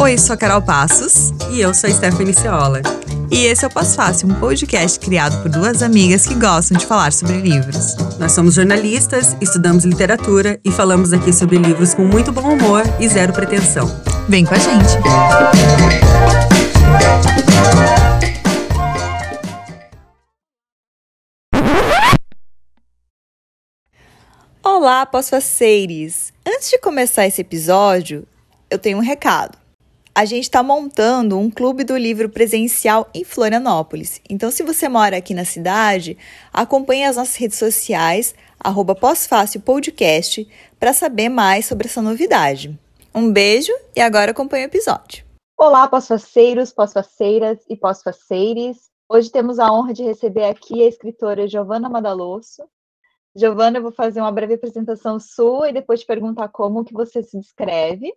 Oi, sou a Carol Passos. E eu sou a Stephanie Ciola. E esse é o Pós Fácil, um podcast criado por duas amigas que gostam de falar sobre livros. Nós somos jornalistas, estudamos literatura e falamos aqui sobre livros com muito bom humor e zero pretensão. Vem com a gente! Olá, pós-faceires! Antes de começar esse episódio, eu tenho um recado a gente está montando um clube do livro presencial em Florianópolis. Então, se você mora aqui na cidade, acompanhe as nossas redes sociais, arroba Podcast, para saber mais sobre essa novidade. Um beijo e agora acompanhe o episódio. Olá, pós-faceiros, pós-faceiras e pós-faceires. Hoje temos a honra de receber aqui a escritora Giovana Madalosso. Giovana, eu vou fazer uma breve apresentação sua e depois te perguntar como que você se descreve.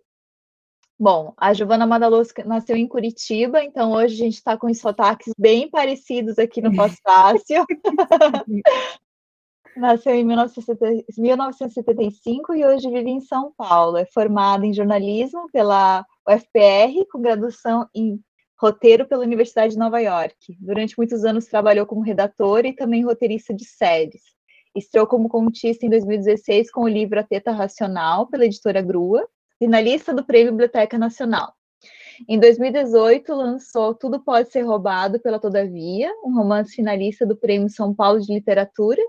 Bom, a Giovana Madaloso nasceu em Curitiba, então hoje a gente está com os sotaques bem parecidos aqui no Pós-Fácil. Nasceu em 1975 e hoje vive em São Paulo. É formada em jornalismo pela UFPR, com graduação em roteiro pela Universidade de Nova York. Durante muitos anos trabalhou como redatora e também roteirista de séries. Estreou como contista em 2016 com o livro A Teta Racional, pela editora Grua, finalista do Prêmio Biblioteca Nacional. Em 2018, lançou Tudo Pode Ser Roubado pela Todavia, um romance finalista do Prêmio São Paulo de Literatura,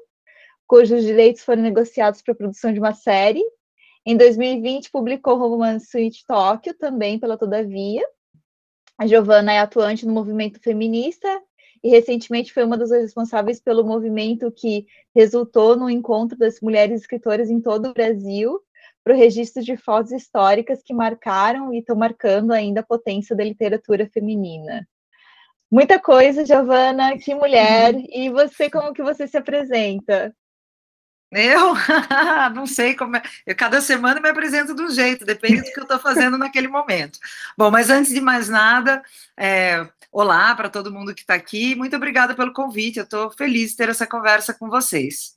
cujos direitos foram negociados para a produção de uma série. Em 2020, publicou o romance Sweet Tóquio, também pela Todavia. A Giovana é atuante no movimento feminista e recentemente foi uma das responsáveis pelo movimento que resultou no encontro das mulheres escritoras em todo o Brasil, para o registro de fotos históricas que marcaram e estão marcando ainda a potência da literatura feminina. Muita coisa, Giovana, que mulher. E você, como que você se apresenta? Eu não sei como é. Eu, cada semana me apresento de um jeito, depende do que eu estou fazendo naquele momento. Bom, mas antes de mais nada, é, olá para todo mundo que está aqui. Muito obrigada pelo convite. Eu estou feliz de ter essa conversa com vocês.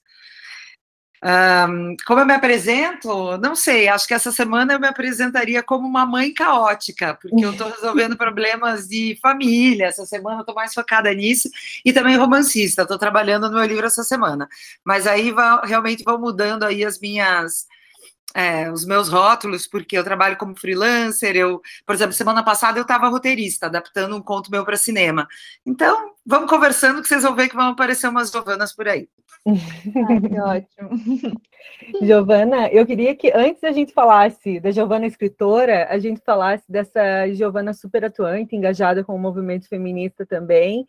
Um, como eu me apresento? Não sei, acho que essa semana eu me apresentaria como uma mãe caótica, porque eu estou resolvendo problemas de família, essa semana eu estou mais focada nisso, e também romancista, estou trabalhando no meu livro essa semana. Mas aí vai, realmente vão mudando aí as minhas é, os meus rótulos, porque eu trabalho como freelancer. Eu, por exemplo, semana passada eu estava roteirista, adaptando um conto meu para cinema. Então, vamos conversando que vocês vão ver que vão aparecer umas Giovanas por aí. Ai, que ótimo. Giovana, eu queria que antes a gente falasse da Giovana escritora, a gente falasse dessa Giovana super atuante, engajada com o movimento feminista também,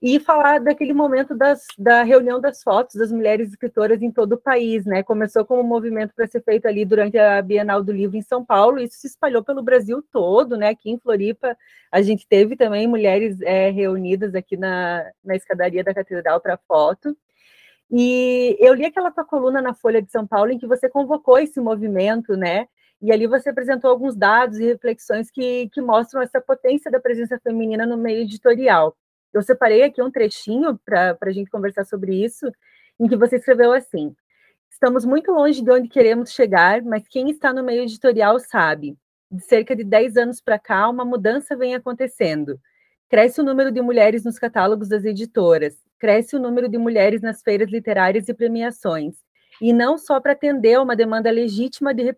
e falar daquele momento das, da reunião das fotos das mulheres escritoras em todo o país, né? Começou como um movimento para ser feito ali durante a Bienal do Livro em São Paulo, isso se espalhou pelo Brasil todo, né? Aqui em Floripa, a gente teve também mulheres é, reunidas aqui na, na escadaria da Catedral para foto. E eu li aquela tua coluna na Folha de São Paulo em que você convocou esse movimento, né? E ali você apresentou alguns dados e reflexões que, que mostram essa potência da presença feminina no meio editorial. Eu separei aqui um trechinho para a gente conversar sobre isso, em que você escreveu assim: Estamos muito longe de onde queremos chegar, mas quem está no meio editorial sabe. De cerca de 10 anos para cá, uma mudança vem acontecendo. Cresce o número de mulheres nos catálogos das editoras, cresce o número de mulheres nas feiras literárias e premiações. E não só para atender a uma demanda legítima de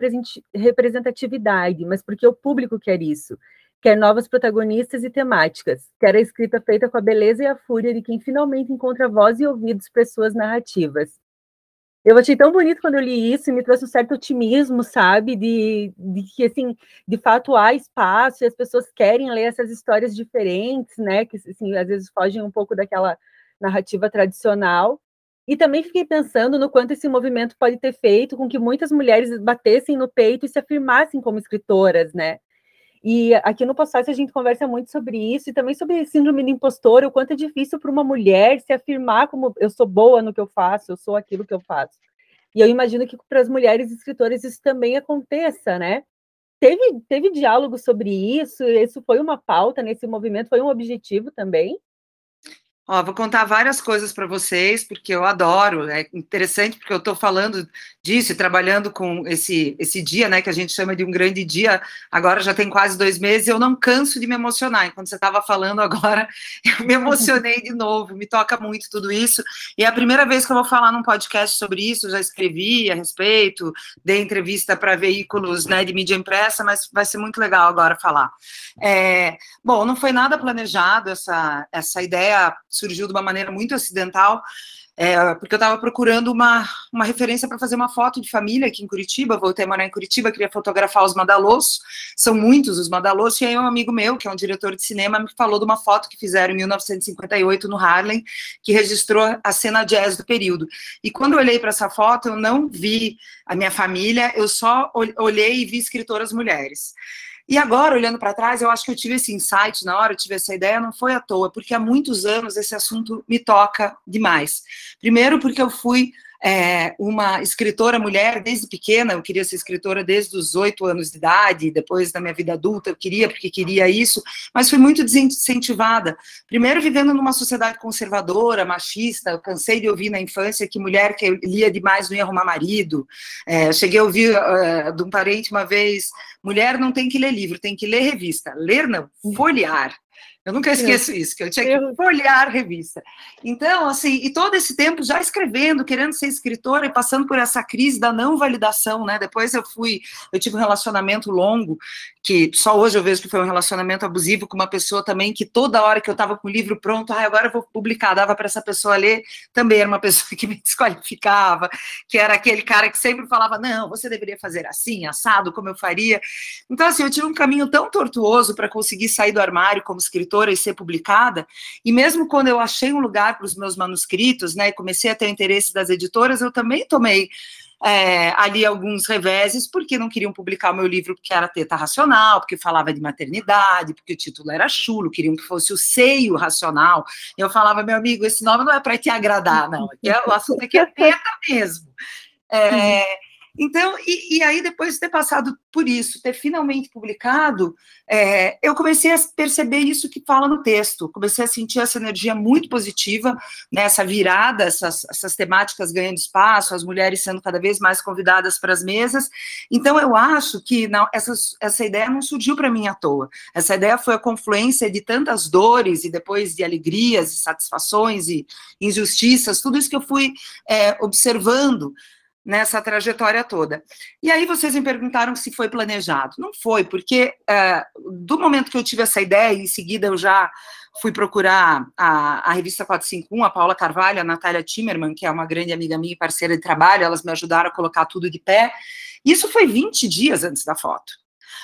representatividade, mas porque o público quer isso quer novas protagonistas e temáticas, quer a escrita feita com a beleza e a fúria de quem finalmente encontra voz e ouvidos para suas narrativas. Eu achei tão bonito quando eu li isso e me trouxe um certo otimismo, sabe, de, de que, assim, de fato há espaço e as pessoas querem ler essas histórias diferentes, né, que, assim, às vezes fogem um pouco daquela narrativa tradicional. E também fiquei pensando no quanto esse movimento pode ter feito com que muitas mulheres batessem no peito e se afirmassem como escritoras, né? E aqui no Postais a gente conversa muito sobre isso e também sobre síndrome do impostor, o quanto é difícil para uma mulher se afirmar como eu sou boa no que eu faço, eu sou aquilo que eu faço. E eu imagino que para as mulheres escritoras isso também aconteça, né? Teve, teve diálogo sobre isso, isso foi uma pauta nesse movimento, foi um objetivo também? Ó, vou contar várias coisas para vocês, porque eu adoro. É interessante porque eu estou falando disso e trabalhando com esse, esse dia, né, que a gente chama de um grande dia. Agora já tem quase dois meses. E eu não canso de me emocionar. Enquanto você estava falando agora, eu me emocionei de novo. Me toca muito tudo isso. E é a primeira vez que eu vou falar num podcast sobre isso. já escrevi a respeito, dei entrevista para veículos, né, de mídia impressa, mas vai ser muito legal agora falar. É, bom, não foi nada planejado essa essa ideia surgiu de uma maneira muito acidental, é, porque eu estava procurando uma, uma referência para fazer uma foto de família aqui em Curitiba, voltei a morar em Curitiba, queria fotografar os Madalôs, são muitos os Madalôs, e aí um amigo meu, que é um diretor de cinema, me falou de uma foto que fizeram em 1958 no Harlem, que registrou a cena jazz do período. E quando eu olhei para essa foto, eu não vi a minha família, eu só olhei e vi escritoras mulheres. E agora, olhando para trás, eu acho que eu tive esse insight na hora, eu tive essa ideia, não foi à toa, porque há muitos anos esse assunto me toca demais. Primeiro, porque eu fui é, uma escritora mulher desde pequena, eu queria ser escritora desde os oito anos de idade, depois da minha vida adulta eu queria, porque queria isso, mas fui muito desincentivada. Primeiro, vivendo numa sociedade conservadora, machista, eu cansei de ouvir na infância que mulher que lia demais não ia arrumar marido. É, cheguei a ouvir uh, de um parente uma vez, mulher não tem que ler livro, tem que ler revista. Ler não, folhear. Eu nunca esqueço isso, que eu tinha que folhear revista. Então, assim, e todo esse tempo já escrevendo, querendo ser escritora e passando por essa crise da não validação, né? Depois eu fui, eu tive um relacionamento longo, que só hoje eu vejo que foi um relacionamento abusivo com uma pessoa também que toda hora que eu estava com o livro pronto, ah, agora eu vou publicar, dava para essa pessoa ler, também era uma pessoa que me desqualificava, que era aquele cara que sempre falava, não, você deveria fazer assim, assado, como eu faria. Então, assim, eu tive um caminho tão tortuoso para conseguir sair do armário como escritora, editora e ser publicada. E mesmo quando eu achei um lugar para os meus manuscritos, né, e comecei a ter interesse das editoras, eu também tomei é, ali alguns reveses, porque não queriam publicar o meu livro porque era teta racional, porque falava de maternidade, porque o título era chulo, queriam que fosse o seio racional. Eu falava, meu amigo, esse nome não é para te agradar, não. É, o assunto aqui é teta mesmo. É, então, e, e, aí, depois de ter passado por isso, ter finalmente publicado, é, eu comecei a perceber isso que fala no texto, comecei a sentir essa energia muito positiva, né, essa virada, essas, essas temáticas ganhando espaço, as mulheres sendo cada vez mais convidadas para as mesas. Então, eu acho que não, essa, essa ideia não surgiu para mim à toa. Essa ideia foi a confluência de tantas dores e depois de alegrias e satisfações e injustiças, tudo isso que eu fui é, observando nessa trajetória toda. E aí vocês me perguntaram se foi planejado. Não foi, porque uh, do momento que eu tive essa ideia, em seguida eu já fui procurar a, a revista 451, a Paula Carvalho, a Natália Timmerman, que é uma grande amiga minha e parceira de trabalho, elas me ajudaram a colocar tudo de pé. Isso foi 20 dias antes da foto.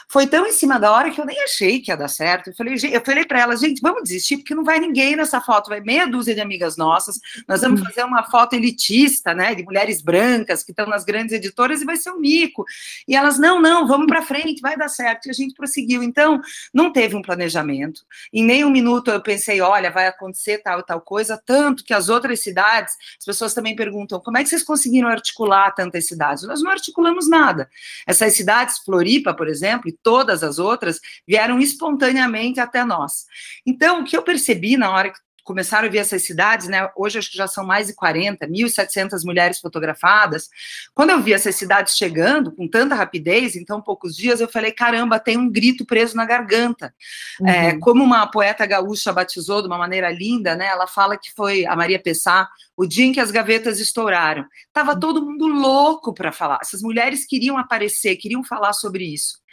Foi tão em cima da hora que eu nem achei que ia dar certo. Eu falei, eu falei para ela, gente, vamos desistir, porque não vai ninguém nessa foto, vai meia dúzia de amigas nossas. Nós vamos uhum. fazer uma foto elitista, né, de mulheres brancas que estão nas grandes editoras e vai ser um mico. E elas, não, não, vamos para frente, vai dar certo. E a gente prosseguiu. Então, não teve um planejamento. Em nenhum minuto eu pensei, olha, vai acontecer tal e tal coisa, tanto que as outras cidades, as pessoas também perguntam, como é que vocês conseguiram articular tantas cidades? Nós não articulamos nada. Essas cidades, Floripa, por exemplo, todas as outras vieram espontaneamente até nós. Então, o que eu percebi na hora que começaram a ver essas cidades, né? Hoje acho que já são mais de 40, 1.700 mulheres fotografadas. Quando eu vi essas cidades chegando com tanta rapidez, em tão poucos dias, eu falei: caramba, tem um grito preso na garganta. Uhum. É, como uma poeta gaúcha batizou de uma maneira linda, né? Ela fala que foi a Maria Pessá, o dia em que as gavetas estouraram. Tava todo mundo louco para falar. Essas mulheres queriam aparecer, queriam falar sobre isso.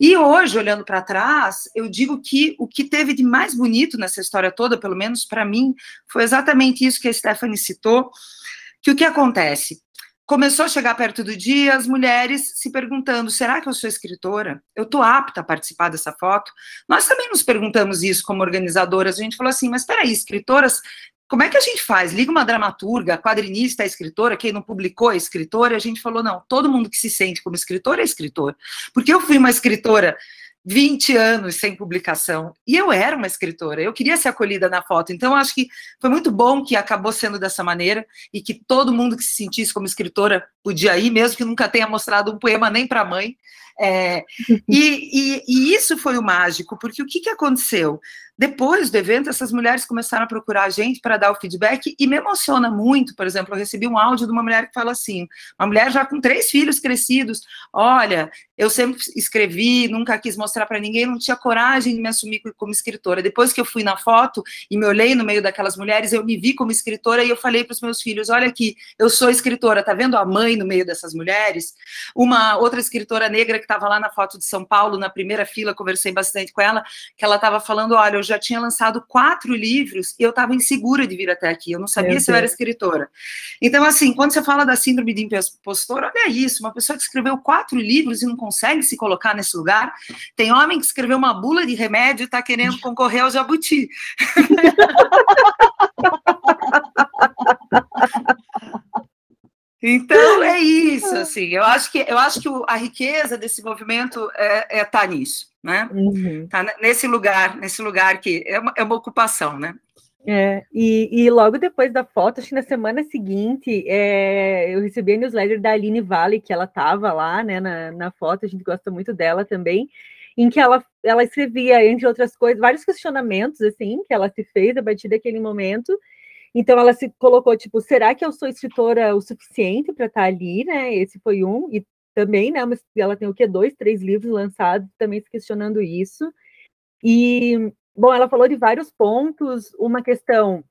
E hoje, olhando para trás, eu digo que o que teve de mais bonito nessa história toda, pelo menos para mim, foi exatamente isso que a Stephanie citou, que o que acontece? Começou a chegar perto do dia, as mulheres se perguntando: será que eu sou escritora? Eu estou apta a participar dessa foto? Nós também nos perguntamos isso como organizadoras. A gente falou assim: mas espera aí, escritoras como é que a gente faz? Liga uma dramaturga, quadrinista, escritora, quem não publicou é escritora, a gente falou, não, todo mundo que se sente como escritor é escritor. Porque eu fui uma escritora 20 anos sem publicação. E eu era uma escritora, eu queria ser acolhida na foto. Então, acho que foi muito bom que acabou sendo dessa maneira e que todo mundo que se sentisse como escritora podia ir, mesmo que nunca tenha mostrado um poema nem para a mãe. É, e, e, e, isso foi o mágico, porque o que, que aconteceu? Depois do evento, essas mulheres começaram a procurar a gente para dar o feedback e me emociona muito. Por exemplo, eu recebi um áudio de uma mulher que fala assim: uma mulher já com três filhos crescidos. Olha, eu sempre escrevi, nunca quis mostrar para ninguém, não tinha coragem de me assumir como escritora. Depois que eu fui na foto e me olhei no meio daquelas mulheres, eu me vi como escritora e eu falei para os meus filhos: olha aqui, eu sou escritora, tá vendo a mãe no meio dessas mulheres? Uma outra escritora negra que estava lá na foto de São Paulo, na primeira fila, conversei bastante com ela, que ela estava falando: olha, eu já tinha lançado quatro livros e eu estava insegura de vir até aqui, eu não sabia se eu era escritora. Então, assim, quando você fala da síndrome de impostor, olha isso, uma pessoa que escreveu quatro livros e não consegue se colocar nesse lugar. Tem homem que escreveu uma bula de remédio e está querendo concorrer ao Jabuti. Então é isso, assim. Eu acho que eu acho que a riqueza desse movimento é, é tá nisso, né? Uhum. Tá nesse lugar, nesse lugar que é uma, é uma ocupação, né? É, e, e, logo depois da foto, acho que na semana seguinte, é, eu recebi a newsletter da Aline Vale, que ela estava lá, né, na, na foto, a gente gosta muito dela também, em que ela, ela escrevia, entre outras coisas, vários questionamentos, assim, que ela se fez a partir daquele momento, então ela se colocou, tipo, será que eu sou escritora o suficiente para estar tá ali, né, esse foi um, e também, né, ela tem o que, dois, três livros lançados, também se questionando isso, e Bom, ela falou de vários pontos, uma questão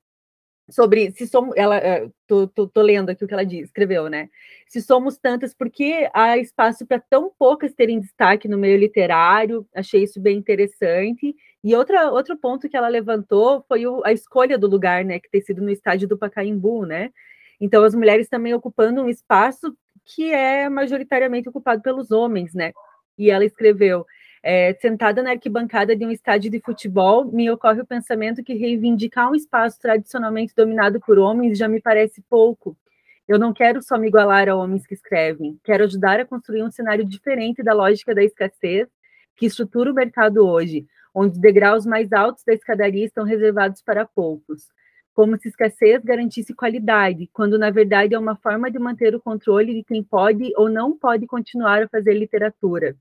sobre se somos, ela, eh, tô, tô, tô, lendo aqui o que ela diz, escreveu, né? Se somos tantas, por que há espaço para tão poucas terem destaque no meio literário? Achei isso bem interessante. E outra, outro ponto que ela levantou foi o, a escolha do lugar, né? Que ter sido no estádio do Pacaembu, né? Então, as mulheres também ocupando um espaço que é majoritariamente ocupado pelos homens, né? E ela escreveu: é, sentada na arquibancada de um estádio de futebol, me ocorre o pensamento que reivindicar um espaço tradicionalmente dominado por homens já me parece pouco. Eu não quero só me igualar a homens que escrevem, quero ajudar a construir um cenário diferente da lógica da escassez que estrutura o mercado hoje, onde degraus mais altos da escadaria estão reservados para poucos. Como se escassez garantisse qualidade, quando na verdade é uma forma de manter o controle de quem pode ou não pode continuar a fazer literatura.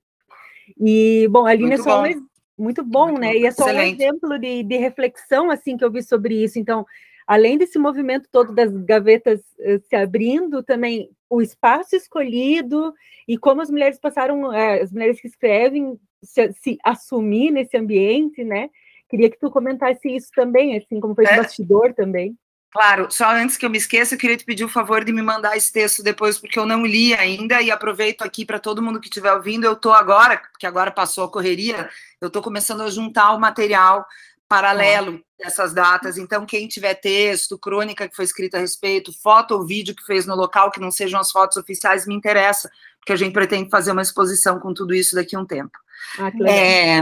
E, bom, a Aline é só um, muito bom, muito né? Bom. E é só Excelente. um exemplo de, de reflexão, assim, que eu vi sobre isso. Então, além desse movimento todo das gavetas uh, se abrindo, também o espaço escolhido e como as mulheres passaram, uh, as mulheres que escrevem, se, se, assumir nesse ambiente, né? Queria que tu comentasse isso também, assim, como foi é. bastidor também. Claro, só antes que eu me esqueça, eu queria te pedir o favor de me mandar esse texto depois, porque eu não li ainda, e aproveito aqui para todo mundo que estiver ouvindo, eu estou agora, porque agora passou a correria, eu estou começando a juntar o material paralelo dessas datas, então quem tiver texto, crônica que foi escrita a respeito, foto ou vídeo que fez no local, que não sejam as fotos oficiais, me interessa, porque a gente pretende fazer uma exposição com tudo isso daqui a um tempo. Ah, que legal. É,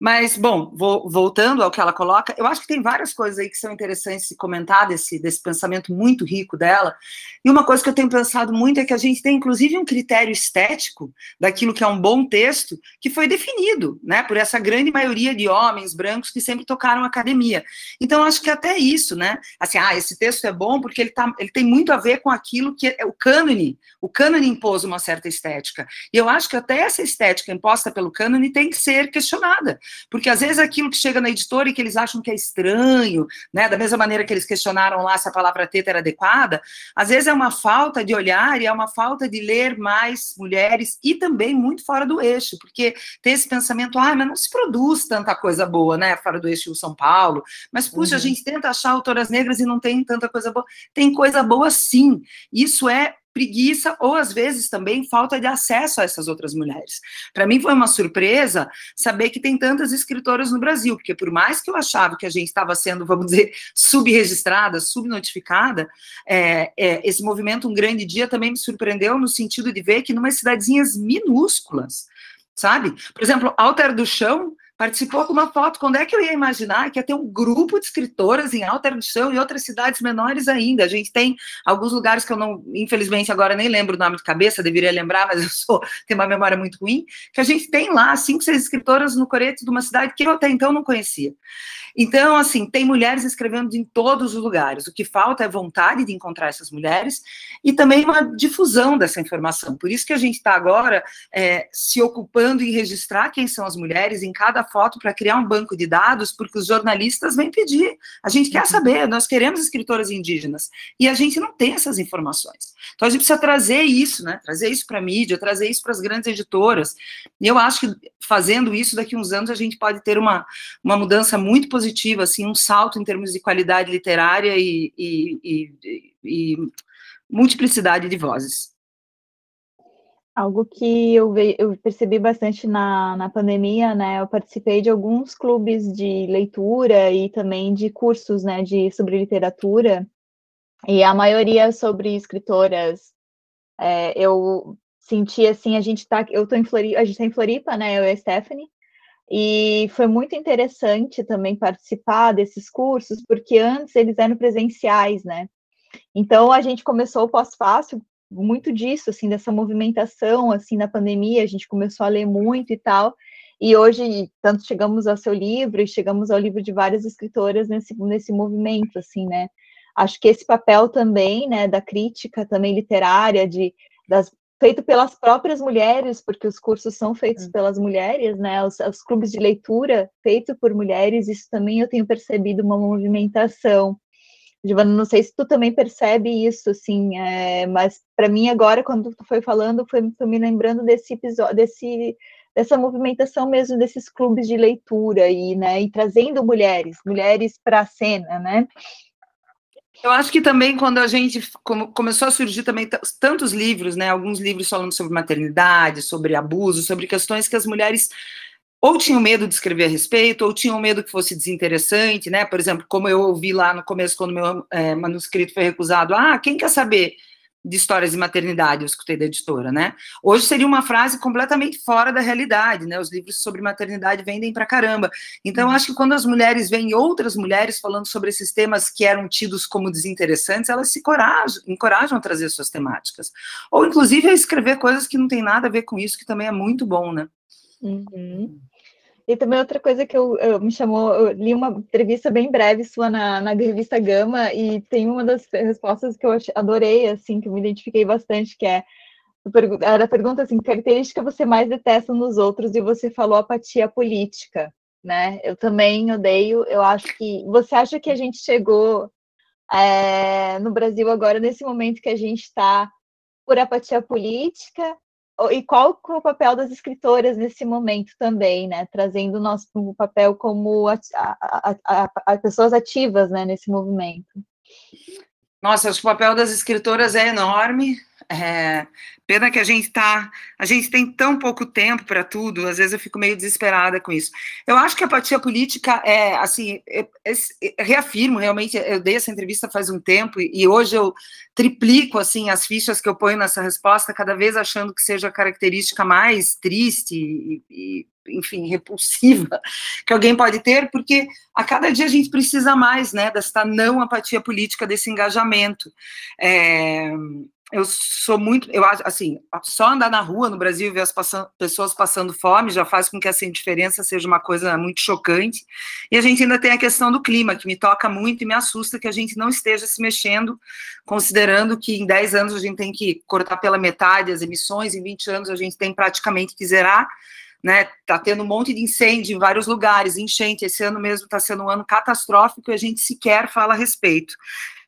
mas, bom, vou, voltando ao que ela coloca, eu acho que tem várias coisas aí que são interessantes de comentar desse, desse pensamento muito rico dela. E uma coisa que eu tenho pensado muito é que a gente tem, inclusive, um critério estético daquilo que é um bom texto, que foi definido, né, por essa grande maioria de homens brancos que sempre tocaram academia. Então, acho que até isso, né, assim, ah, esse texto é bom porque ele, tá, ele tem muito a ver com aquilo que é o cânone, o cânone impôs uma certa estética. E eu acho que até essa estética imposta pelo cânone tem que ser questionada porque às vezes aquilo que chega na editora e que eles acham que é estranho, né, da mesma maneira que eles questionaram lá se a palavra teta era adequada, às vezes é uma falta de olhar e é uma falta de ler mais mulheres e também muito fora do eixo, porque tem esse pensamento, ah, mas não se produz tanta coisa boa, né, fora do eixo São Paulo, mas puxa, uhum. a gente tenta achar autoras negras e não tem tanta coisa boa. Tem coisa boa sim. Isso é preguiça ou às vezes também falta de acesso a essas outras mulheres. Para mim foi uma surpresa saber que tem tantas escritoras no Brasil, porque por mais que eu achava que a gente estava sendo, vamos dizer, subregistrada, subnotificada, é, é, esse movimento Um Grande Dia também me surpreendeu no sentido de ver que numas cidadezinhas minúsculas, sabe? Por exemplo, Alter do Chão participou com uma foto. Quando é que eu ia imaginar que ia ter um grupo de escritoras em Alta Chão e outras cidades menores ainda? A gente tem alguns lugares que eu não, infelizmente, agora nem lembro o nome de cabeça, deveria lembrar, mas eu sou, tenho uma memória muito ruim, que a gente tem lá cinco, seis escritoras no coreto de uma cidade que eu até então não conhecia. Então, assim, tem mulheres escrevendo em todos os lugares. O que falta é vontade de encontrar essas mulheres e também uma difusão dessa informação. Por isso que a gente está agora é, se ocupando em registrar quem são as mulheres em cada foto para criar um banco de dados, porque os jornalistas vêm pedir. A gente quer uhum. saber, nós queremos escritoras indígenas. E a gente não tem essas informações. Então a gente precisa trazer isso, né? Trazer isso para a mídia, trazer isso para as grandes editoras. E eu acho que fazendo isso, daqui a uns anos, a gente pode ter uma, uma mudança muito positiva, assim, um salto em termos de qualidade literária e, e, e, e multiplicidade de vozes. Algo que eu, eu percebi bastante na, na pandemia, né? Eu participei de alguns clubes de leitura e também de cursos, né, de sobre literatura. E a maioria sobre escritoras. É, eu senti assim, a gente tá, eu tô em Floripa, a gente tá em Floripa, né? Eu e a Stephanie. E foi muito interessante também participar desses cursos, porque antes eles eram presenciais, né? Então a gente começou o pós-fácil muito disso, assim, dessa movimentação, assim, na pandemia, a gente começou a ler muito e tal, e hoje, tanto chegamos ao seu livro, e chegamos ao livro de várias escritoras nesse, nesse movimento, assim, né, acho que esse papel também, né, da crítica também literária, de, das, feito pelas próprias mulheres, porque os cursos são feitos hum. pelas mulheres, né, os, os clubes de leitura feitos por mulheres, isso também eu tenho percebido uma movimentação, Giovana, não sei se tu também percebe isso, assim, é, mas para mim agora, quando tu foi falando, foi, foi me lembrando desse episódio, desse, dessa movimentação mesmo desses clubes de leitura e, né, e trazendo mulheres, mulheres para a cena, né? Eu acho que também quando a gente começou a surgir também tantos livros, né, alguns livros falando sobre maternidade, sobre abuso, sobre questões que as mulheres ou tinham medo de escrever a respeito, ou tinham medo que fosse desinteressante, né? Por exemplo, como eu ouvi lá no começo, quando meu é, manuscrito foi recusado, ah, quem quer saber de histórias de maternidade, eu escutei da editora, né? Hoje seria uma frase completamente fora da realidade, né? Os livros sobre maternidade vendem pra caramba. Então, acho que quando as mulheres veem outras mulheres falando sobre esses temas que eram tidos como desinteressantes, elas se corajam, encorajam a trazer suas temáticas. Ou, inclusive, a escrever coisas que não tem nada a ver com isso, que também é muito bom, né? Uhum. E também outra coisa que eu, eu, me chamou, eu li uma entrevista bem breve sua na, na revista Gama e tem uma das respostas que eu adorei, assim, que eu me identifiquei bastante, que é era a pergunta assim, característica você mais detesta nos outros e você falou apatia política, né? Eu também odeio, eu acho que você acha que a gente chegou é, no Brasil agora nesse momento que a gente está por apatia política e qual é o papel das escritoras nesse momento também, né? Trazendo o nosso papel como a, a, a, pessoas ativas né, nesse movimento. Nossa, o papel das escritoras é enorme. É, pena que a gente tá, a gente tem tão pouco tempo para tudo, às vezes eu fico meio desesperada com isso. Eu acho que a apatia política é, assim, é, é, é, reafirmo, realmente, eu dei essa entrevista faz um tempo e, e hoje eu triplico, assim, as fichas que eu ponho nessa resposta, cada vez achando que seja a característica mais triste e, e enfim, repulsiva que alguém pode ter, porque a cada dia a gente precisa mais, né, dessa não apatia política, desse engajamento. É, eu sou muito, eu acho, assim, só andar na rua no Brasil e ver as pessoas passando fome já faz com que essa indiferença seja uma coisa muito chocante. E a gente ainda tem a questão do clima, que me toca muito e me assusta que a gente não esteja se mexendo, considerando que em 10 anos a gente tem que cortar pela metade as emissões, em 20 anos a gente tem praticamente que zerar. Né, tá tendo um monte de incêndio em vários lugares, enchente. Esse ano mesmo está sendo um ano catastrófico e a gente sequer fala a respeito.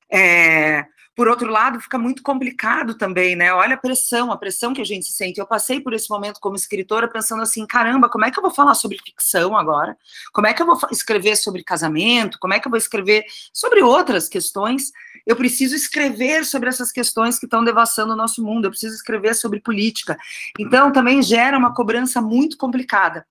É, por outro lado, fica muito complicado também, né? Olha a pressão, a pressão que a gente sente. Eu passei por esse momento como escritora pensando assim: caramba, como é que eu vou falar sobre ficção agora? Como é que eu vou escrever sobre casamento? Como é que eu vou escrever sobre outras questões? Eu preciso escrever sobre essas questões que estão devassando o nosso mundo, eu preciso escrever sobre política. Então, também gera uma cobrança muito complicada.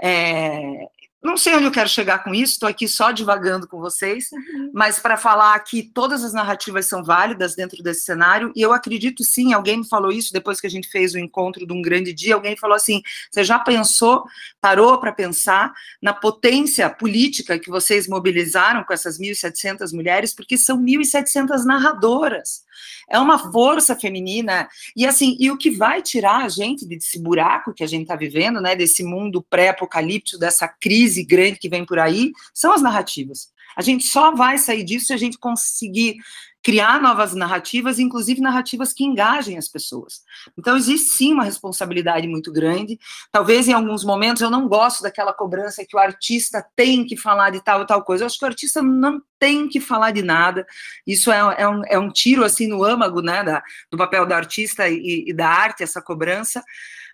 É, não sei onde eu quero chegar com isso, estou aqui só divagando com vocês, uhum. mas para falar que todas as narrativas são válidas dentro desse cenário, e eu acredito sim, alguém me falou isso depois que a gente fez o encontro de um grande dia, alguém falou assim: você já pensou, parou para pensar na potência política que vocês mobilizaram com essas 1.700 mulheres, porque são 1.700 narradoras. É uma força feminina, e assim, e o que vai tirar a gente desse buraco que a gente está vivendo, né, desse mundo pré-apocalíptico, dessa crise grande que vem por aí, são as narrativas. A gente só vai sair disso se a gente conseguir criar novas narrativas, inclusive narrativas que engajem as pessoas. Então, existe sim uma responsabilidade muito grande. Talvez em alguns momentos eu não gosto daquela cobrança que o artista tem que falar de tal e tal coisa. Eu acho que o artista não tem que falar de nada. Isso é, é, um, é um, tiro assim no âmago né, da, do papel do artista e, e da arte, essa cobrança.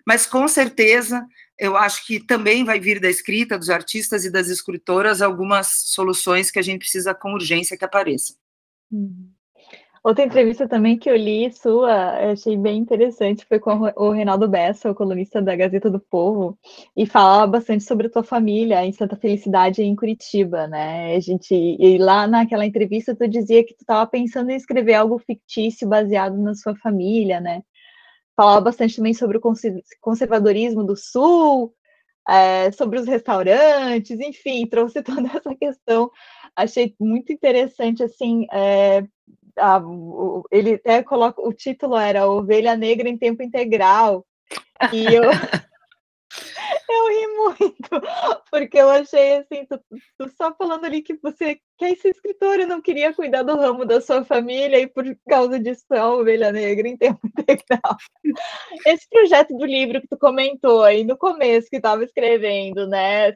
Mas com certeza eu acho que também vai vir da escrita dos artistas e das escritoras algumas soluções que a gente precisa com urgência que apareçam. Uhum. Outra entrevista também que eu li sua, achei bem interessante, foi com o Reinaldo Bessa, o colunista da Gazeta do Povo, e falava bastante sobre a tua família em Santa Felicidade em Curitiba, né? A gente, e lá naquela entrevista tu dizia que tu estava pensando em escrever algo fictício baseado na sua família, né? Falava bastante também sobre o conservadorismo do Sul, é, sobre os restaurantes, enfim, trouxe toda essa questão. Achei muito interessante, assim, é, a, o, ele até coloca, o título era Ovelha Negra em Tempo Integral, e eu... eu ri muito, porque eu achei assim, tu, tu, só falando ali que você quer ser escritora e não queria cuidar do ramo da sua família e por causa disso é a ovelha negra em tempo integral. Esse projeto do livro que tu comentou aí no começo que estava escrevendo, né?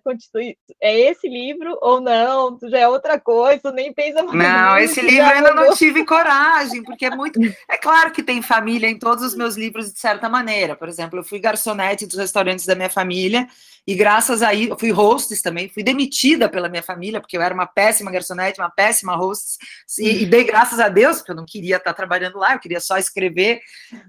É esse livro ou não? Tu já é outra coisa, tu nem pensa mais. Não, esse livro ainda não tive coragem, porque é muito. É claro que tem família em todos os meus livros, de certa maneira. Por exemplo, eu fui garçonete dos restaurantes da minha família e graças a isso, fui hostess também, fui demitida pela minha família, porque eu era uma péssima garçonete, uma péssima hostess, e, e dei graças a Deus, porque eu não queria estar trabalhando lá, eu queria só escrever.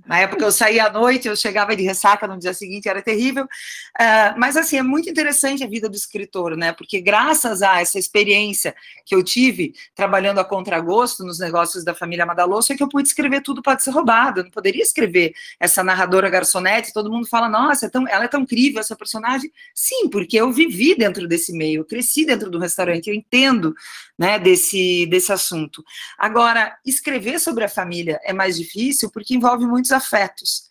Na época eu saía à noite, eu chegava de ressaca no dia seguinte, era terrível. Uh, mas assim, é muito interessante a vida do escritor, né? Porque graças a essa experiência que eu tive trabalhando a contragosto nos negócios da família Madaloso, é que eu pude escrever tudo pode ser roubado. Eu não poderia escrever essa narradora garçonete, todo mundo fala, nossa, é tão, ela é tão incrível, essa personagem. Sim, porque eu vivi dentro desse meio, eu cresci dentro do restaurante, eu entendo né, desse, desse assunto. Agora, escrever sobre a família é mais difícil porque envolve muitos afetos.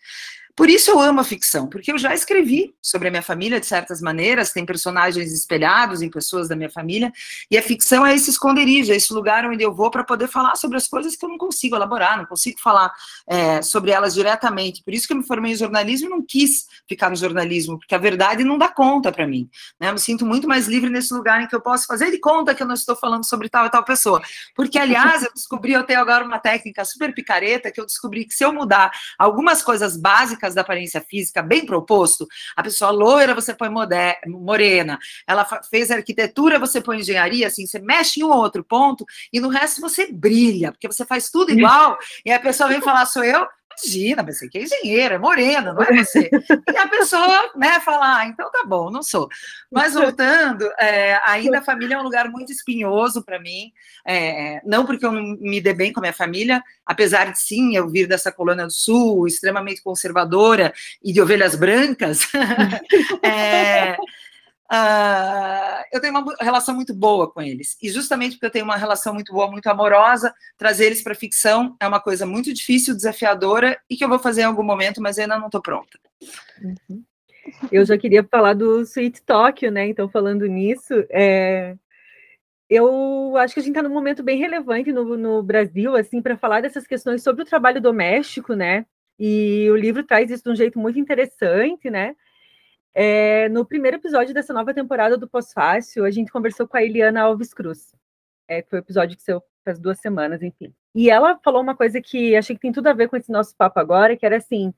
Por isso eu amo a ficção, porque eu já escrevi sobre a minha família de certas maneiras, tem personagens espelhados em pessoas da minha família, e a ficção é esse esconderijo, é esse lugar onde eu vou para poder falar sobre as coisas que eu não consigo elaborar, não consigo falar é, sobre elas diretamente. Por isso que eu me formei em jornalismo e não quis ficar no jornalismo, porque a verdade não dá conta para mim. Né? Eu me sinto muito mais livre nesse lugar em que eu posso fazer de conta que eu não estou falando sobre tal e tal pessoa. Porque, aliás, eu descobri, eu tenho agora uma técnica super picareta, que eu descobri que se eu mudar algumas coisas básicas da aparência física bem proposto, a pessoa loira você põe morena, ela fez arquitetura, você põe engenharia, assim, você mexe em um ou outro ponto e no resto você brilha, porque você faz tudo igual, e a pessoa vem falar, sou eu, Imagina, você que é engenheira, é morena, não é você? E a pessoa, né, fala, ah, então tá bom, não sou. Mas voltando, é, ainda a família é um lugar muito espinhoso para mim, é, não porque eu não me dê bem com a minha família, apesar de sim eu vir dessa colônia do sul, extremamente conservadora e de ovelhas brancas, é, Uh, eu tenho uma relação muito boa com eles. E justamente porque eu tenho uma relação muito boa, muito amorosa, trazer eles para ficção é uma coisa muito difícil, desafiadora e que eu vou fazer em algum momento, mas ainda não estou pronta. Uhum. Eu já queria falar do Sweet Tóquio, né? Então, falando nisso, é... eu acho que a gente está num momento bem relevante no, no Brasil, assim, para falar dessas questões sobre o trabalho doméstico, né? E o livro traz isso de um jeito muito interessante, né? É, no primeiro episódio dessa nova temporada do Pós-Fácil, a gente conversou com a Eliana Alves Cruz. É, foi o episódio que saiu faz duas semanas, enfim. E ela falou uma coisa que achei que tem tudo a ver com esse nosso papo agora, que era assim,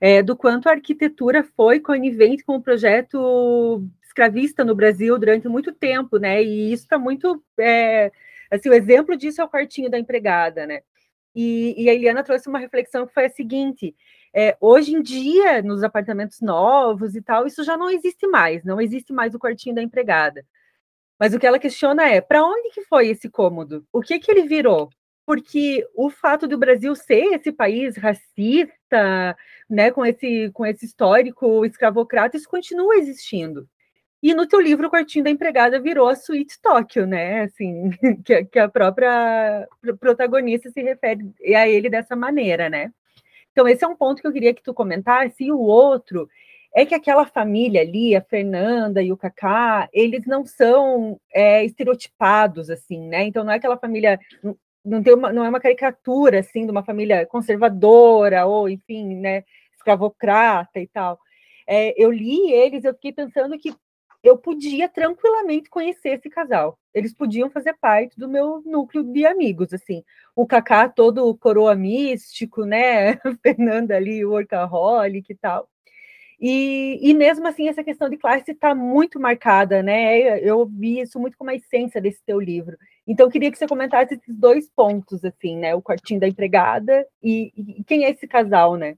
é, do quanto a arquitetura foi conivente com o projeto escravista no Brasil durante muito tempo, né? E isso está muito, é, assim, o exemplo disso é o quartinho da empregada, né? E, e a Eliana trouxe uma reflexão que foi a seguinte: é, hoje em dia, nos apartamentos novos e tal, isso já não existe mais, não existe mais o quartinho da empregada. Mas o que ela questiona é: para onde que foi esse cômodo? O que que ele virou? Porque o fato do Brasil ser esse país racista, né, com esse com esse histórico escravocrata, isso continua existindo. E no teu livro, o quartinho da empregada virou a suíte Tóquio, né? Assim, que, que a própria protagonista se refere a ele dessa maneira, né? Então, esse é um ponto que eu queria que tu comentasse. E o outro é que aquela família ali, a Fernanda e o Kaká, eles não são é, estereotipados, assim, né? Então, não é aquela família não, tem uma, não é uma caricatura assim de uma família conservadora ou enfim, né, escravocrata e tal. É, eu li eles, eu fiquei pensando que eu podia tranquilamente conhecer esse casal. Eles podiam fazer parte do meu núcleo de amigos, assim. O Kaká todo coroa místico, né? Fernanda ali, o workaholic e tal. E, e mesmo assim, essa questão de classe está muito marcada, né? Eu vi isso muito como a essência desse teu livro. Então, eu queria que você comentasse esses dois pontos, assim, né? O quartinho da empregada e, e quem é esse casal, né?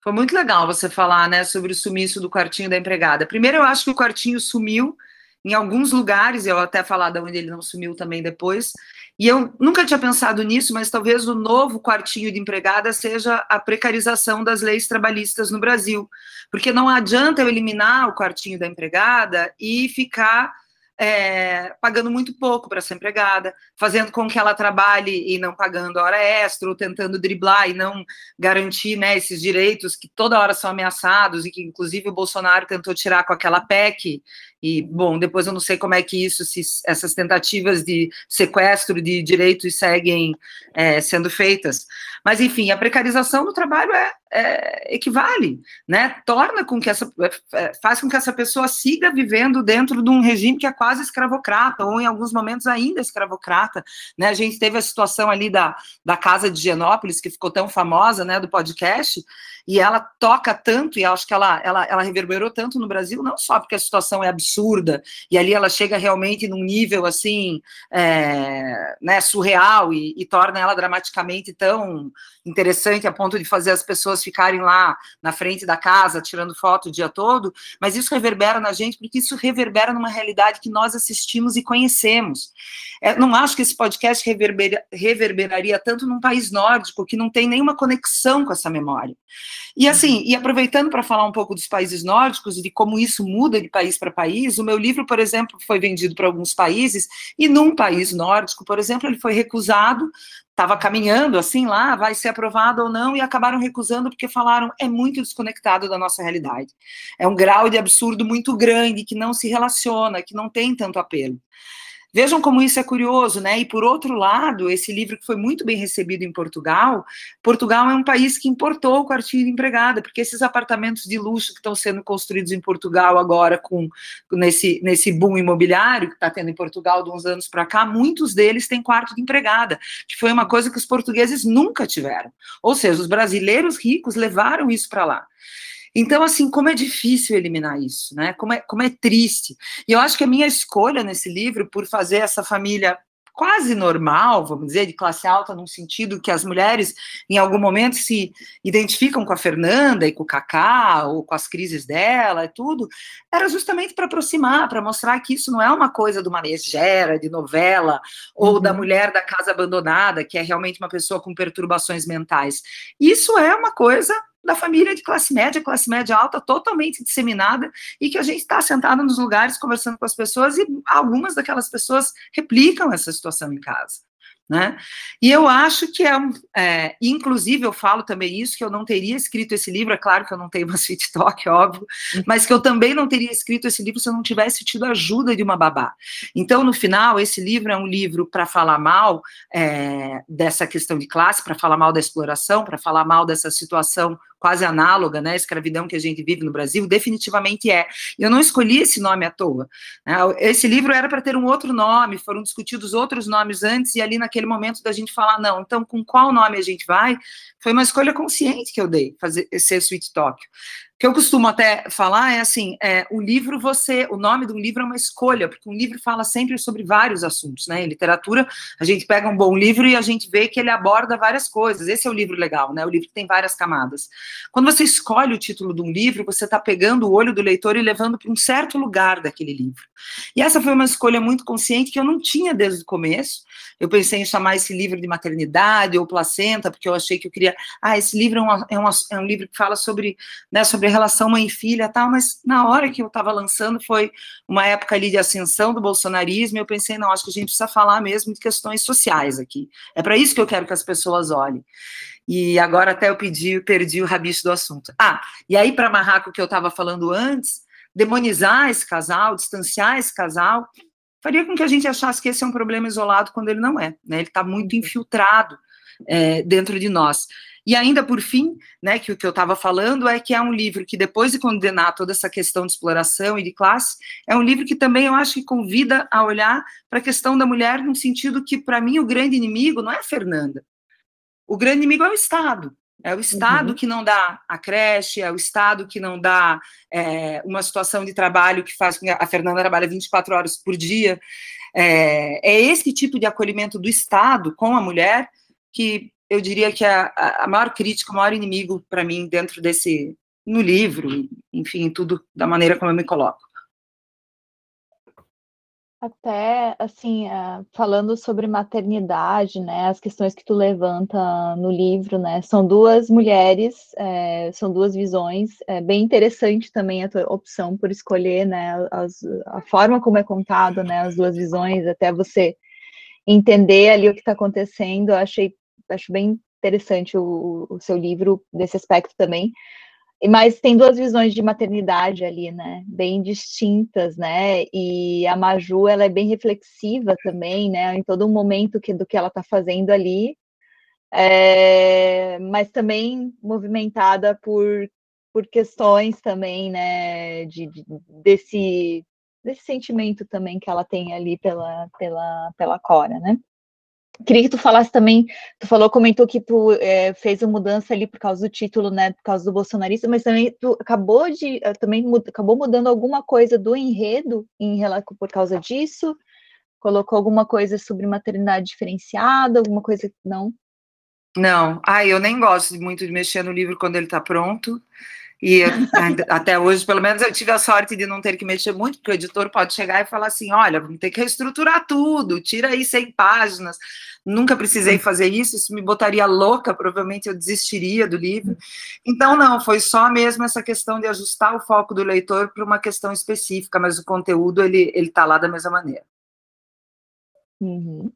Foi muito legal você falar, né, sobre o sumiço do quartinho da empregada. Primeiro, eu acho que o quartinho sumiu em alguns lugares, eu até falar de onde ele não sumiu também depois, e eu nunca tinha pensado nisso, mas talvez o novo quartinho de empregada seja a precarização das leis trabalhistas no Brasil. Porque não adianta eu eliminar o quartinho da empregada e ficar é, pagando muito pouco para essa empregada, fazendo com que ela trabalhe e não pagando hora extra, ou tentando driblar e não garantir né, esses direitos que toda hora são ameaçados e que, inclusive, o Bolsonaro tentou tirar com aquela PEC e, bom, depois eu não sei como é que isso, se essas tentativas de sequestro de direitos seguem é, sendo feitas. Mas, enfim, a precarização do trabalho é, é, equivale, né? Torna com que essa, é, faz com que essa pessoa siga vivendo dentro de um regime que é quase escravocrata, ou em alguns momentos ainda escravocrata, né? A gente teve a situação ali da, da Casa de Genópolis, que ficou tão famosa, né, do podcast, e ela toca tanto, e acho que ela, ela, ela reverberou tanto no Brasil, não só porque a situação é absurda, e ali ela chega realmente num nível assim, é, né, surreal, e, e torna ela dramaticamente tão interessante a ponto de fazer as pessoas ficarem lá na frente da casa tirando foto o dia todo, mas isso reverbera na gente porque isso reverbera numa realidade que nós assistimos e conhecemos. É, não acho que esse podcast reverbera, reverberaria tanto num país nórdico que não tem nenhuma conexão com essa memória. E assim, e aproveitando para falar um pouco dos países nórdicos e de como isso muda de país para país, o meu livro, por exemplo, foi vendido para alguns países e num país nórdico, por exemplo, ele foi recusado estava caminhando assim lá, vai ser aprovado ou não, e acabaram recusando porque falaram é muito desconectado da nossa realidade. É um grau de absurdo muito grande que não se relaciona, que não tem tanto apelo. Vejam como isso é curioso, né? E por outro lado, esse livro que foi muito bem recebido em Portugal, Portugal é um país que importou de empregada, porque esses apartamentos de luxo que estão sendo construídos em Portugal agora, com nesse, nesse boom imobiliário que está tendo em Portugal de uns anos para cá, muitos deles têm quarto de empregada, que foi uma coisa que os portugueses nunca tiveram. Ou seja, os brasileiros ricos levaram isso para lá. Então, assim, como é difícil eliminar isso, né? Como é, como é triste. E eu acho que a minha escolha nesse livro, por fazer essa família quase normal, vamos dizer, de classe alta, num sentido que as mulheres, em algum momento, se identificam com a Fernanda e com o Cacá, ou com as crises dela e tudo, era justamente para aproximar, para mostrar que isso não é uma coisa de uma megera, de novela, ou uhum. da mulher da casa abandonada, que é realmente uma pessoa com perturbações mentais. Isso é uma coisa da família de classe média, classe média alta, totalmente disseminada, e que a gente está sentado nos lugares conversando com as pessoas, e algumas daquelas pessoas replicam essa situação em casa. Né? E eu acho que é, é, inclusive eu falo também isso, que eu não teria escrito esse livro, é claro que eu não tenho sweet talk, óbvio, mas que eu também não teria escrito esse livro se eu não tivesse tido a ajuda de uma babá. Então, no final, esse livro é um livro para falar mal é, dessa questão de classe, para falar mal da exploração, para falar mal dessa situação quase análoga, né, escravidão que a gente vive no Brasil, definitivamente é. Eu não escolhi esse nome à toa. Né? Esse livro era para ter um outro nome, foram discutidos outros nomes antes, e ali naquele momento da gente falar, não, então com qual nome a gente vai, foi uma escolha consciente que eu dei, fazer ser Sweet Talk que eu costumo até falar é assim, é, o livro você, o nome do livro é uma escolha, porque um livro fala sempre sobre vários assuntos, né? Em literatura, a gente pega um bom livro e a gente vê que ele aborda várias coisas. Esse é o livro legal, né? O livro tem várias camadas. Quando você escolhe o título de um livro, você está pegando o olho do leitor e levando para um certo lugar daquele livro. E essa foi uma escolha muito consciente que eu não tinha desde o começo. Eu pensei em chamar esse livro de maternidade ou placenta, porque eu achei que eu queria. Ah, esse livro é, uma, é, uma, é um livro que fala sobre, né, sobre a relação mãe filha tal, mas na hora que eu estava lançando foi uma época ali de ascensão do bolsonarismo, e eu pensei, não, acho que a gente precisa falar mesmo de questões sociais aqui. É para isso que eu quero que as pessoas olhem. E agora até eu pedi, perdi o rabicho do assunto. Ah, e aí para amarrar com o que eu estava falando antes, demonizar esse casal, distanciar esse casal, faria com que a gente achasse que esse é um problema isolado quando ele não é, né? Ele está muito uhum. infiltrado é, dentro de nós. E ainda por fim, né, que o que eu estava falando é que é um livro que, depois de condenar toda essa questão de exploração e de classe, é um livro que também eu acho que convida a olhar para a questão da mulher num sentido que, para mim, o grande inimigo não é a Fernanda. O grande inimigo é o Estado. É o Estado uhum. que não dá a creche, é o Estado que não dá é, uma situação de trabalho que faz com que a Fernanda trabalhe 24 horas por dia. É, é esse tipo de acolhimento do Estado com a mulher que eu diria que a, a maior crítica, o maior inimigo para mim dentro desse, no livro, enfim, tudo da maneira como eu me coloco. Até, assim, uh, falando sobre maternidade, né, as questões que tu levanta no livro, né, são duas mulheres, é, são duas visões, é bem interessante também a tua opção por escolher, né, as, a forma como é contado, né, as duas visões, até você entender ali o que está acontecendo, eu achei acho bem interessante o, o seu livro desse aspecto também. Mas tem duas visões de maternidade ali, né? Bem distintas, né? E a Maju, ela é bem reflexiva também, né? Em todo momento que, do que ela está fazendo ali. É, mas também movimentada por, por questões também, né? De, de, desse, desse sentimento também que ela tem ali pela, pela, pela Cora, né? Queria que tu falasse também, tu falou, comentou que tu é, fez a mudança ali por causa do título, né, por causa do bolsonarista, mas também tu acabou de, eh, também acabou mudando alguma coisa do enredo em por causa disso? Colocou alguma coisa sobre maternidade diferenciada, alguma coisa, não? Não, ah, eu nem gosto muito de mexer no livro quando ele está pronto, e até hoje, pelo menos, eu tive a sorte de não ter que mexer muito, porque o editor pode chegar e falar assim: olha, vamos ter que reestruturar tudo, tira aí 100 páginas. Nunca precisei fazer isso, isso me botaria louca, provavelmente eu desistiria do livro. Então, não, foi só mesmo essa questão de ajustar o foco do leitor para uma questão específica, mas o conteúdo ele está lá da mesma maneira. Uhum.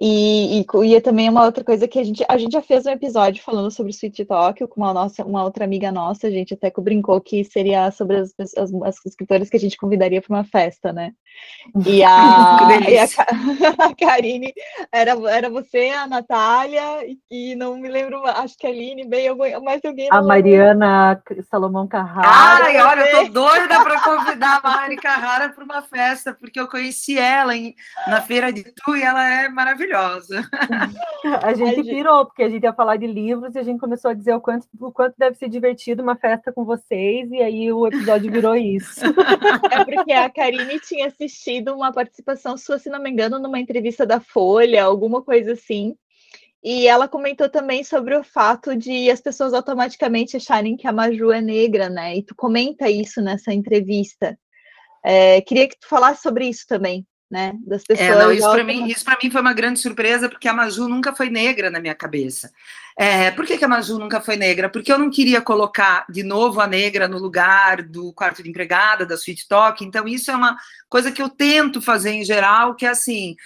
E, e, e é também uma outra coisa que a gente, a gente já fez um episódio falando sobre o Sweet Talk com uma, nossa, uma outra amiga nossa, a gente até brincou que seria sobre as, as, as escritoras que a gente convidaria para uma festa, né? E a, e a, a, Karine era, era você, a Natália, e, não me lembro, acho que a Aline, bem, mais alguém. A Mariana Salomão Carrara. Ai, olha, eu tô doida para convidar a Mari Carrara para uma festa, porque eu conheci ela em, na feira de Tu e ela é maravilhosa maravilhosa. A gente pirou, porque a gente ia falar de livros e a gente começou a dizer o quanto, o quanto deve ser divertido uma festa com vocês, e aí o episódio virou isso. É porque a Karine tinha assistido uma participação sua, se não me engano, numa entrevista da Folha, alguma coisa assim. E ela comentou também sobre o fato de as pessoas automaticamente acharem que a Maju é negra, né? E tu comenta isso nessa entrevista. É, queria que tu falasse sobre isso também né? Das pessoas. É, não, isso para mim, isso para mim foi uma grande surpresa, porque a Maju nunca foi negra na minha cabeça. É, por que, que, a Maju nunca foi negra? Porque eu não queria colocar de novo a negra no lugar do quarto de empregada, da suite talk. Então, isso é uma coisa que eu tento fazer em geral, que é assim,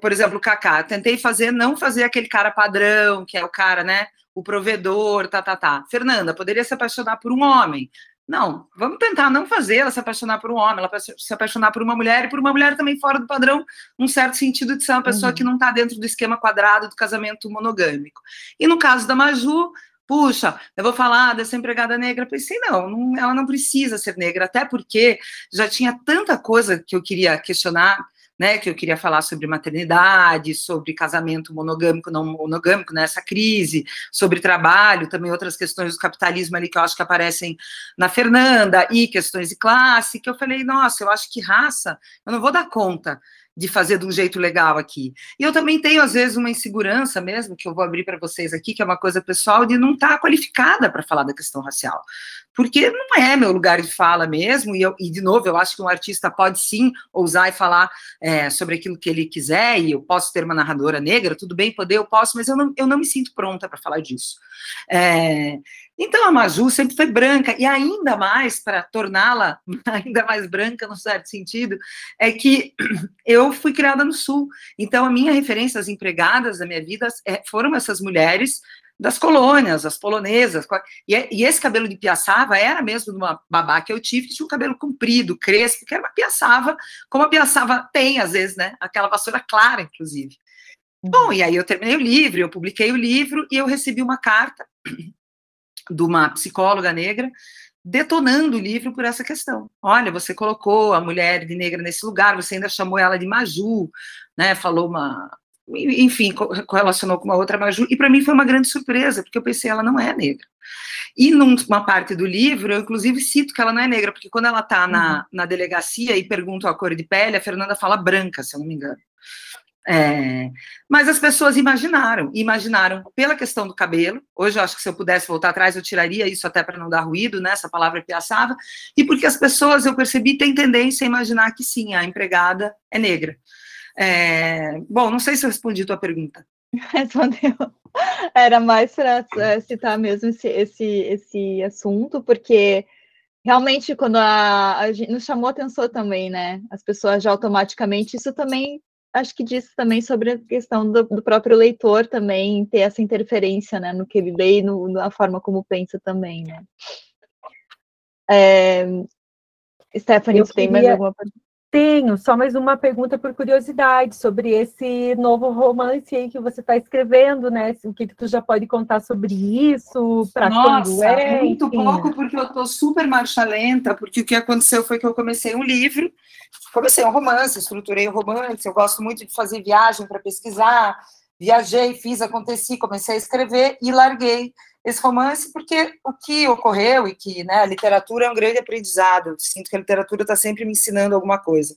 por exemplo, o Kaká, tentei fazer, não fazer aquele cara padrão, que é o cara, né? O provedor, tá, tá, tá. Fernanda, poderia se apaixonar por um homem. Não, vamos tentar não fazer ela se apaixonar por um homem, ela se apaixonar por uma mulher e por uma mulher também fora do padrão, num certo sentido de ser uma pessoa uhum. que não está dentro do esquema quadrado do casamento monogâmico. E no caso da Maju, puxa, eu vou falar dessa empregada negra, pensei, não, não, ela não precisa ser negra, até porque já tinha tanta coisa que eu queria questionar né, que eu queria falar sobre maternidade, sobre casamento monogâmico, não monogâmico, nessa né, crise, sobre trabalho, também outras questões do capitalismo ali que eu acho que aparecem na Fernanda, e questões de classe, que eu falei, nossa, eu acho que raça, eu não vou dar conta de fazer de um jeito legal aqui. E eu também tenho, às vezes, uma insegurança mesmo, que eu vou abrir para vocês aqui, que é uma coisa pessoal, de não estar tá qualificada para falar da questão racial porque não é meu lugar de fala mesmo, e, eu, e de novo, eu acho que um artista pode sim ousar e falar é, sobre aquilo que ele quiser, e eu posso ter uma narradora negra, tudo bem, poder, eu posso, mas eu não, eu não me sinto pronta para falar disso. É, então a Maju sempre foi branca, e ainda mais, para torná-la ainda mais branca, no certo sentido, é que eu fui criada no Sul, então a minha referência, as empregadas da minha vida é, foram essas mulheres das colônias, as polonesas. E, é, e, esse cabelo de piaçava era mesmo de uma babá que eu tive, que tinha um cabelo comprido, crespo, que era uma piaçava, como a piaçava tem, às vezes, né? Aquela vassoura clara, inclusive. Bom, e aí eu terminei o livro, eu publiquei o livro e eu recebi uma carta de uma psicóloga negra detonando o livro por essa questão. Olha, você colocou a mulher de negra nesse lugar, você ainda chamou ela de Maju, né? Falou uma, enfim, correlacionou com uma outra Maju, e para mim foi uma grande surpresa, porque eu pensei, ela não é negra. E numa parte do livro, eu inclusive cito que ela não é negra, porque quando ela está na, uhum. na delegacia e pergunta a cor de pele, a Fernanda fala branca, se eu não me engano. É, mas as pessoas imaginaram, imaginaram pela questão do cabelo. Hoje eu acho que se eu pudesse voltar atrás, eu tiraria isso até para não dar ruído, né? Essa palavra é piaçava, e porque as pessoas, eu percebi, têm tendência a imaginar que sim, a empregada é negra. É, bom, não sei se eu respondi a tua pergunta. Respondeu. Era mais para é, citar mesmo esse, esse, esse assunto, porque realmente quando a, a gente nos chamou atenção também, né? As pessoas já automaticamente, isso também acho que diz também sobre a questão do, do, próprio leitor também ter essa interferência né, no que ele lê e no, na forma como pensa também, né? É, Stephanie, você tem mais alguma pergunta? Tenho, só mais uma pergunta por curiosidade sobre esse novo romance aí que você está escrevendo, né? O que, que tu já pode contar sobre isso? Para quando é? Muito enfim. pouco, porque eu estou super marcha lenta, porque o que aconteceu foi que eu comecei um livro, comecei um romance, estruturei o um romance, eu gosto muito de fazer viagem para pesquisar, viajei, fiz, aconteci, comecei a escrever e larguei esse romance, porque o que ocorreu, e que né, a literatura é um grande aprendizado, eu sinto que a literatura está sempre me ensinando alguma coisa.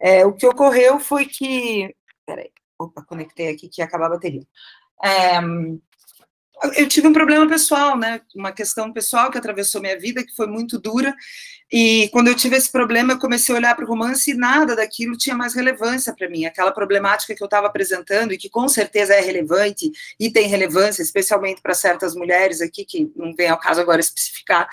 É, o que ocorreu foi que. Peraí, opa, conectei aqui que ia acabar a bateria. É, eu tive um problema pessoal, né? Uma questão pessoal que atravessou minha vida, que foi muito dura. E quando eu tive esse problema, eu comecei a olhar para o romance e nada daquilo tinha mais relevância para mim. Aquela problemática que eu estava apresentando e que com certeza é relevante e tem relevância, especialmente para certas mulheres aqui, que não vem ao caso agora especificar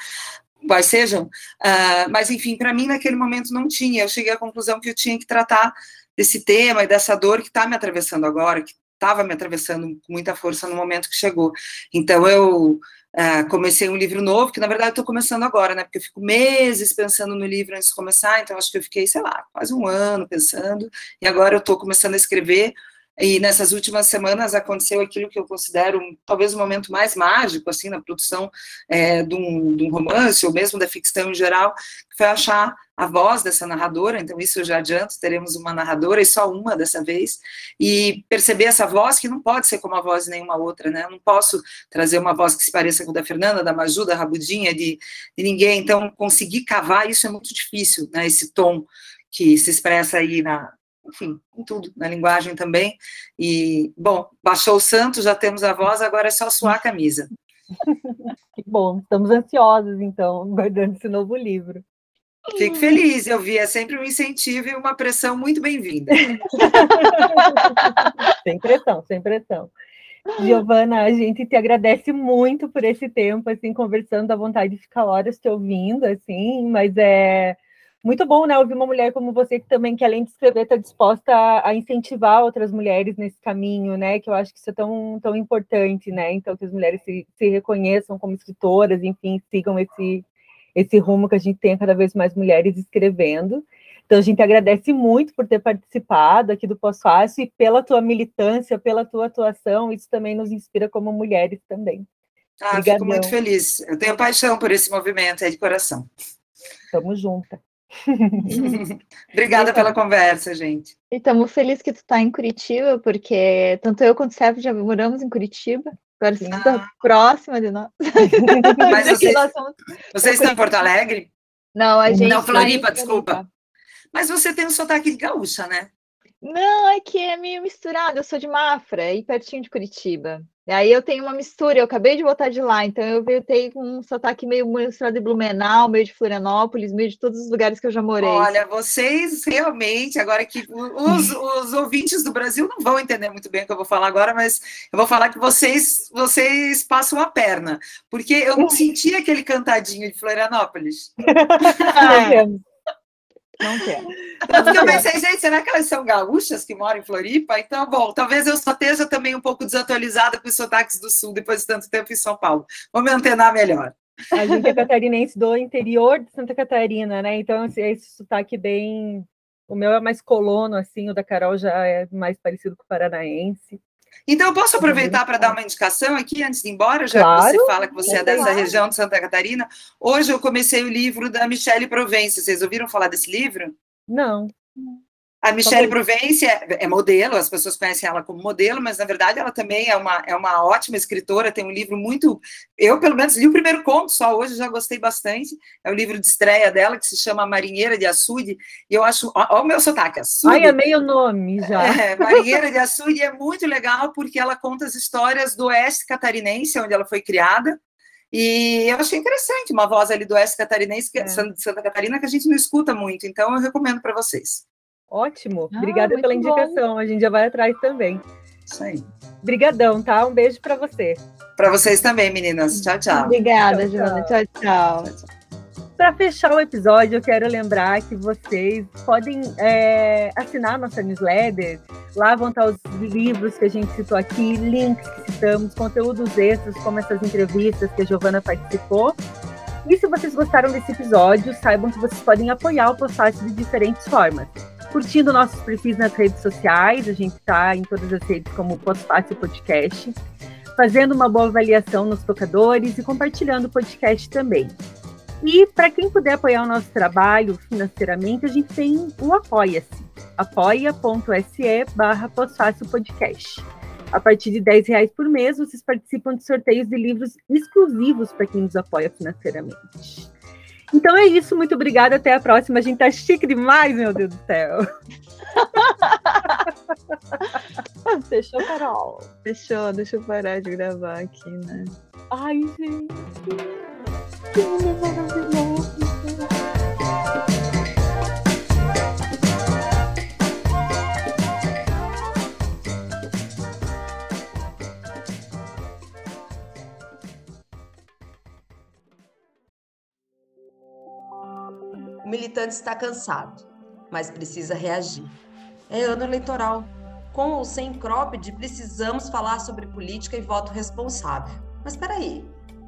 quais sejam. Uh, mas, enfim, para mim naquele momento não tinha. Eu cheguei à conclusão que eu tinha que tratar desse tema e dessa dor que está me atravessando agora, que estava me atravessando com muita força no momento que chegou. Então eu uh, comecei um livro novo, que na verdade estou começando agora, né? Porque eu fico meses pensando no livro antes de começar, então acho que eu fiquei, sei lá, quase um ano pensando, e agora eu estou começando a escrever. E nessas últimas semanas aconteceu aquilo que eu considero talvez o momento mais mágico, assim, na produção é, de, um, de um romance, ou mesmo da ficção em geral, que foi achar a voz dessa narradora, então isso eu já adianto, teremos uma narradora e só uma dessa vez, e perceber essa voz que não pode ser como a voz de nenhuma outra, né? Eu não posso trazer uma voz que se pareça com a da Fernanda, da Maju, da Rabudinha, de, de ninguém, então conseguir cavar isso é muito difícil, né? Esse tom que se expressa aí na, enfim, em tudo, na linguagem também. E, bom, baixou o santo, já temos a voz, agora é só suar a camisa. Que bom, estamos ansiosos, então, guardando esse novo livro. Fico feliz, eu vi, é sempre um incentivo e uma pressão muito bem-vinda. sem pressão, sem pressão. Giovana, a gente te agradece muito por esse tempo, assim, conversando, à vontade de ficar horas te ouvindo, assim, mas é muito bom, né, ouvir uma mulher como você que também, que além de escrever, está disposta a, a, incentivar outras mulheres nesse caminho, né, que eu acho que isso é tão, tão importante, né, então que as mulheres se, se reconheçam como escritoras, enfim, sigam esse, esse rumo que a gente tenha cada vez mais mulheres escrevendo. Então, a gente agradece muito por ter participado aqui do Pós-Fácil e pela tua militância, pela tua atuação, isso também nos inspira como mulheres também. Ah, Obrigadão. fico muito feliz. Eu tenho paixão por esse movimento aí de coração. Tamo juntas. Obrigada pela conversa, gente. E estamos felizes que tu está em Curitiba, porque tanto eu quanto o Sérgio já moramos em Curitiba. Agora você está ah. próxima de nós. Mas vocês, somos... vocês estão em Porto Alegre? Não, a gente. Não, Floripa, desculpa. Mas você tem um sotaque de gaúcha, né? Não, é que é meio misturado. Eu sou de Mafra, aí pertinho de Curitiba. Aí eu tenho uma mistura, eu acabei de voltar de lá, então eu voltei com um sotaque meio misturado de Blumenau, meio de Florianópolis, meio de todos os lugares que eu já morei. Olha, vocês realmente, agora que os, os ouvintes do Brasil não vão entender muito bem o que eu vou falar agora, mas eu vou falar que vocês, vocês passam a perna, porque eu não senti aquele cantadinho de Florianópolis. Não quero. Tanto que eu pensei, gente, será que elas são gaúchas que moram em Floripa? Então, bom, talvez eu só esteja também um pouco desatualizada com os sotaques do Sul depois de tanto tempo em São Paulo. Vou me antenar melhor. A gente é catarinense do interior de Santa Catarina, né? Então, esse, esse sotaque bem. O meu é mais colono, assim, o da Carol já é mais parecido com o paranaense. Então, eu posso aproveitar para dar uma indicação aqui antes de ir embora, já Claro, que você fala que você é dessa claro. região de Santa Catarina. Hoje eu comecei o livro da Michelle Provence. Vocês ouviram falar desse livro? Não. A Michelle. Provence é, é modelo, as pessoas conhecem ela como modelo, mas na verdade ela também é uma, é uma ótima escritora, tem um livro muito. Eu, pelo menos, li o primeiro conto só hoje, já gostei bastante. É o livro de estreia dela, que se chama Marinheira de Açude, e eu acho. Ó o meu sotaque, Açude. Ai, amei o nome já. É, Marinheira de Açude é muito legal porque ela conta as histórias do oeste catarinense, onde ela foi criada. E eu achei interessante uma voz ali do oeste catarinense, é. É. Santa Catarina, que a gente não escuta muito. Então eu recomendo para vocês. Ótimo. Ah, Obrigada pela bom. indicação. A gente já vai atrás também. Isso aí. Brigadão, tá? Um beijo para você. Para vocês também, meninas. Tchau, tchau. Obrigada, Tchau, Giovana. Tchau, tchau. Para fechar o episódio, eu quero lembrar que vocês podem é, assinar nossa newsletter. Lá vão estar os livros que a gente citou aqui, links que citamos, conteúdos extras, como essas entrevistas que a Giovana participou. E se vocês gostaram desse episódio, saibam que vocês podem apoiar o Postfácil de diferentes formas. Curtindo nossos perfis nas redes sociais, a gente está em todas as redes como Postfácil Podcast. Fazendo uma boa avaliação nos tocadores e compartilhando o podcast também. E para quem puder apoiar o nosso trabalho financeiramente, a gente tem o Apoia-se, apoia.se barra podcast. A partir de 10 reais por mês, vocês participam de sorteios de livros exclusivos para quem nos apoia financeiramente. Então é isso, muito obrigada, até a próxima. A gente tá chique demais, meu Deus do céu. Fechou, Carol. Fechou, deixa eu parar de gravar aqui, né? Ai, gente. Que mulher militante está cansado, mas precisa reagir. É ano eleitoral. Com ou sem cropped, precisamos falar sobre política e voto responsável. Mas espera aí,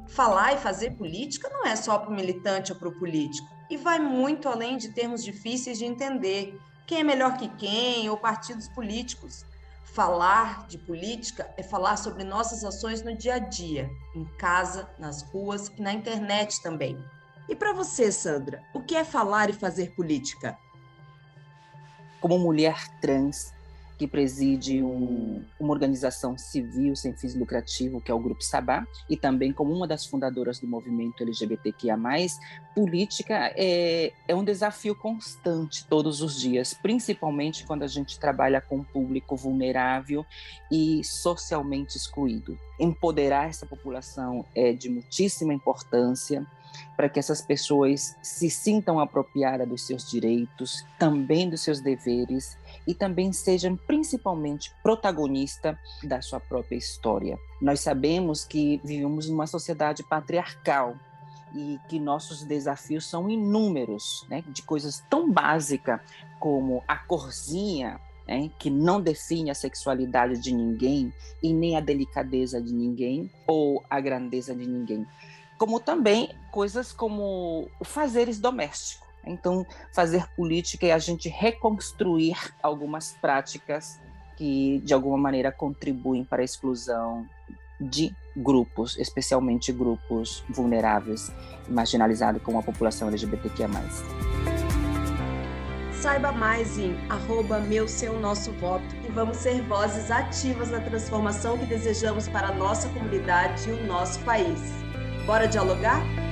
falar e fazer política não é só para o militante ou para o político. E vai muito além de termos difíceis de entender. Quem é melhor que quem ou partidos políticos. Falar de política é falar sobre nossas ações no dia a dia, em casa, nas ruas e na internet também. E para você, Sandra, o que é falar e fazer política? como mulher trans que preside um, uma organização civil sem fins lucrativos, que é o Grupo Sabá, e também como uma das fundadoras do movimento LGBTQIA+, política é, é um desafio constante todos os dias, principalmente quando a gente trabalha com um público vulnerável e socialmente excluído. Empoderar essa população é de muitíssima importância, para que essas pessoas se sintam apropriadas dos seus direitos, também dos seus deveres e também sejam principalmente protagonistas da sua própria história. Nós sabemos que vivemos numa sociedade patriarcal e que nossos desafios são inúmeros, né? de coisas tão básicas como a corzinha, né? que não define a sexualidade de ninguém e nem a delicadeza de ninguém ou a grandeza de ninguém como também coisas como fazeres domésticos. Então, fazer política é a gente reconstruir algumas práticas que, de alguma maneira, contribuem para a exclusão de grupos, especialmente grupos vulneráveis e marginalizados como a população LGBTQIA+. Saiba mais em arroba meu seu nosso voto e vamos ser vozes ativas na transformação que desejamos para a nossa comunidade e o nosso país. Bora dialogar?